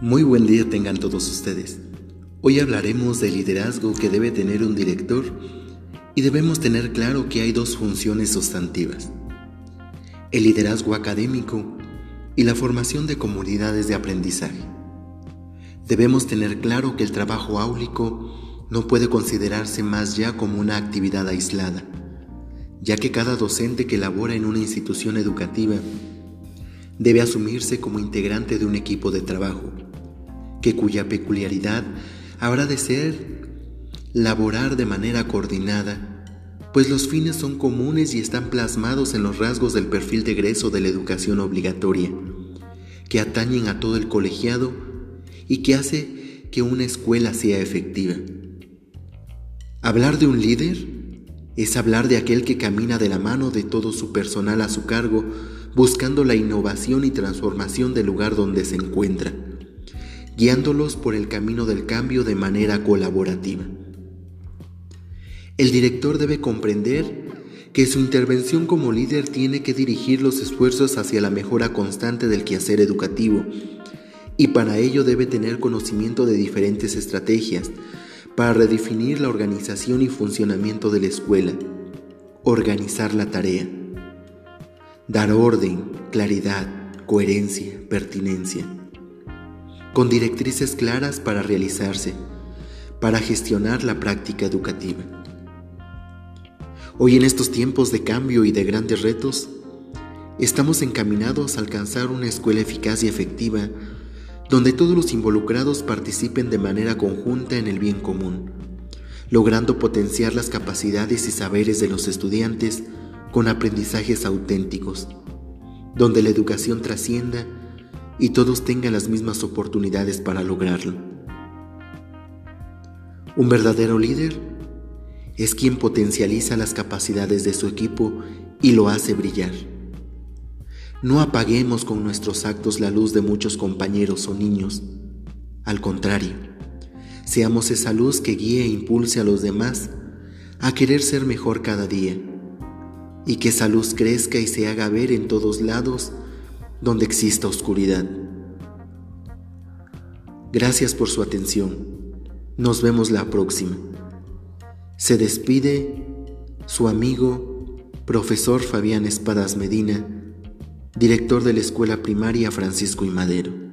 Muy buen día tengan todos ustedes. Hoy hablaremos del liderazgo que debe tener un director y debemos tener claro que hay dos funciones sustantivas. El liderazgo académico y la formación de comunidades de aprendizaje. Debemos tener claro que el trabajo áulico no puede considerarse más ya como una actividad aislada, ya que cada docente que labora en una institución educativa debe asumirse como integrante de un equipo de trabajo que cuya peculiaridad habrá de ser laborar de manera coordinada, pues los fines son comunes y están plasmados en los rasgos del perfil de egreso de la educación obligatoria, que atañen a todo el colegiado y que hace que una escuela sea efectiva. Hablar de un líder es hablar de aquel que camina de la mano de todo su personal a su cargo, buscando la innovación y transformación del lugar donde se encuentra guiándolos por el camino del cambio de manera colaborativa. El director debe comprender que su intervención como líder tiene que dirigir los esfuerzos hacia la mejora constante del quehacer educativo y para ello debe tener conocimiento de diferentes estrategias para redefinir la organización y funcionamiento de la escuela, organizar la tarea, dar orden, claridad, coherencia, pertinencia con directrices claras para realizarse, para gestionar la práctica educativa. Hoy en estos tiempos de cambio y de grandes retos, estamos encaminados a alcanzar una escuela eficaz y efectiva donde todos los involucrados participen de manera conjunta en el bien común, logrando potenciar las capacidades y saberes de los estudiantes con aprendizajes auténticos, donde la educación trascienda y todos tengan las mismas oportunidades para lograrlo. Un verdadero líder es quien potencializa las capacidades de su equipo y lo hace brillar. No apaguemos con nuestros actos la luz de muchos compañeros o niños. Al contrario, seamos esa luz que guíe e impulse a los demás a querer ser mejor cada día y que esa luz crezca y se haga ver en todos lados donde exista oscuridad. Gracias por su atención. Nos vemos la próxima. Se despide su amigo, profesor Fabián Espadas Medina, director de la Escuela Primaria Francisco y Madero.